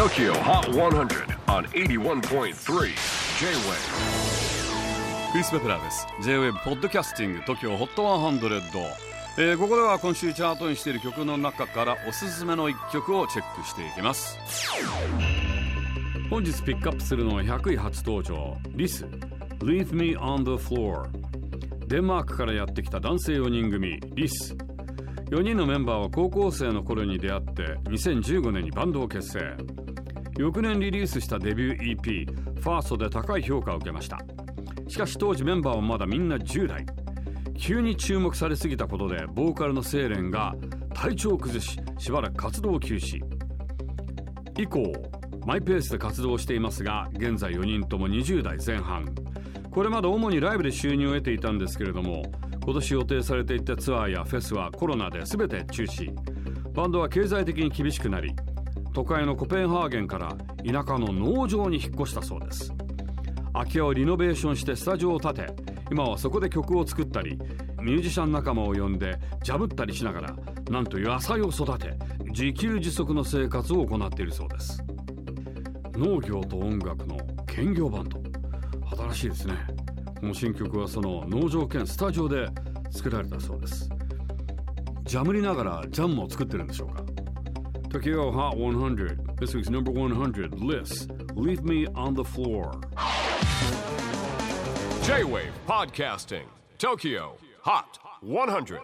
TOKYO HOT 100 on 81.3 J-WAVE. クリス・ベプラーです。J-WAVE ポッドキャスティング TOKYO HOT 100、えー、ここでは今週チャートにしている曲の中からおすすめの一曲をチェックしていきます。本日ピックアップするのは100位初登場リス。Leave Me on the Floor デンマークからやってきた男性4人組リス。4人のメンバーは高校生の頃に出会って2015年にバンドを結成。翌年リリースしたデビュー EP「ファーストで高い評価を受けました。しかし当時メンバーはまだみんな10代。急に注目されすぎたことでボーカルのセーレンが体調を崩ししばらく活動を休止。以降マイペースで活動していますが現在4人とも20代前半。これまで主にライブで収入を得ていたんですけれども今年予定されていたツアーやフェスはコロナで全て中止。バンドは経済的に厳しくなり都会のコペンハーゲンから田舎の農場に引っ越したそうです。空き家をリノベーションしてスタジオを建て今はそこで曲を作ったりミュージシャン仲間を呼んでジャブったりしながらなんと野菜を育て自給自足の生活を行っているそうです。農業と音楽の兼業バンド。新しいですね。この新曲はその農場兼スタジオで作られたそうです。ジャムりながらジャムも作ってるんでしょうか？Tokyo Hot 100 This week's number 100 list. Leave Me on the Floor. J-WAVE PODCASTING. TOKYO HOT 100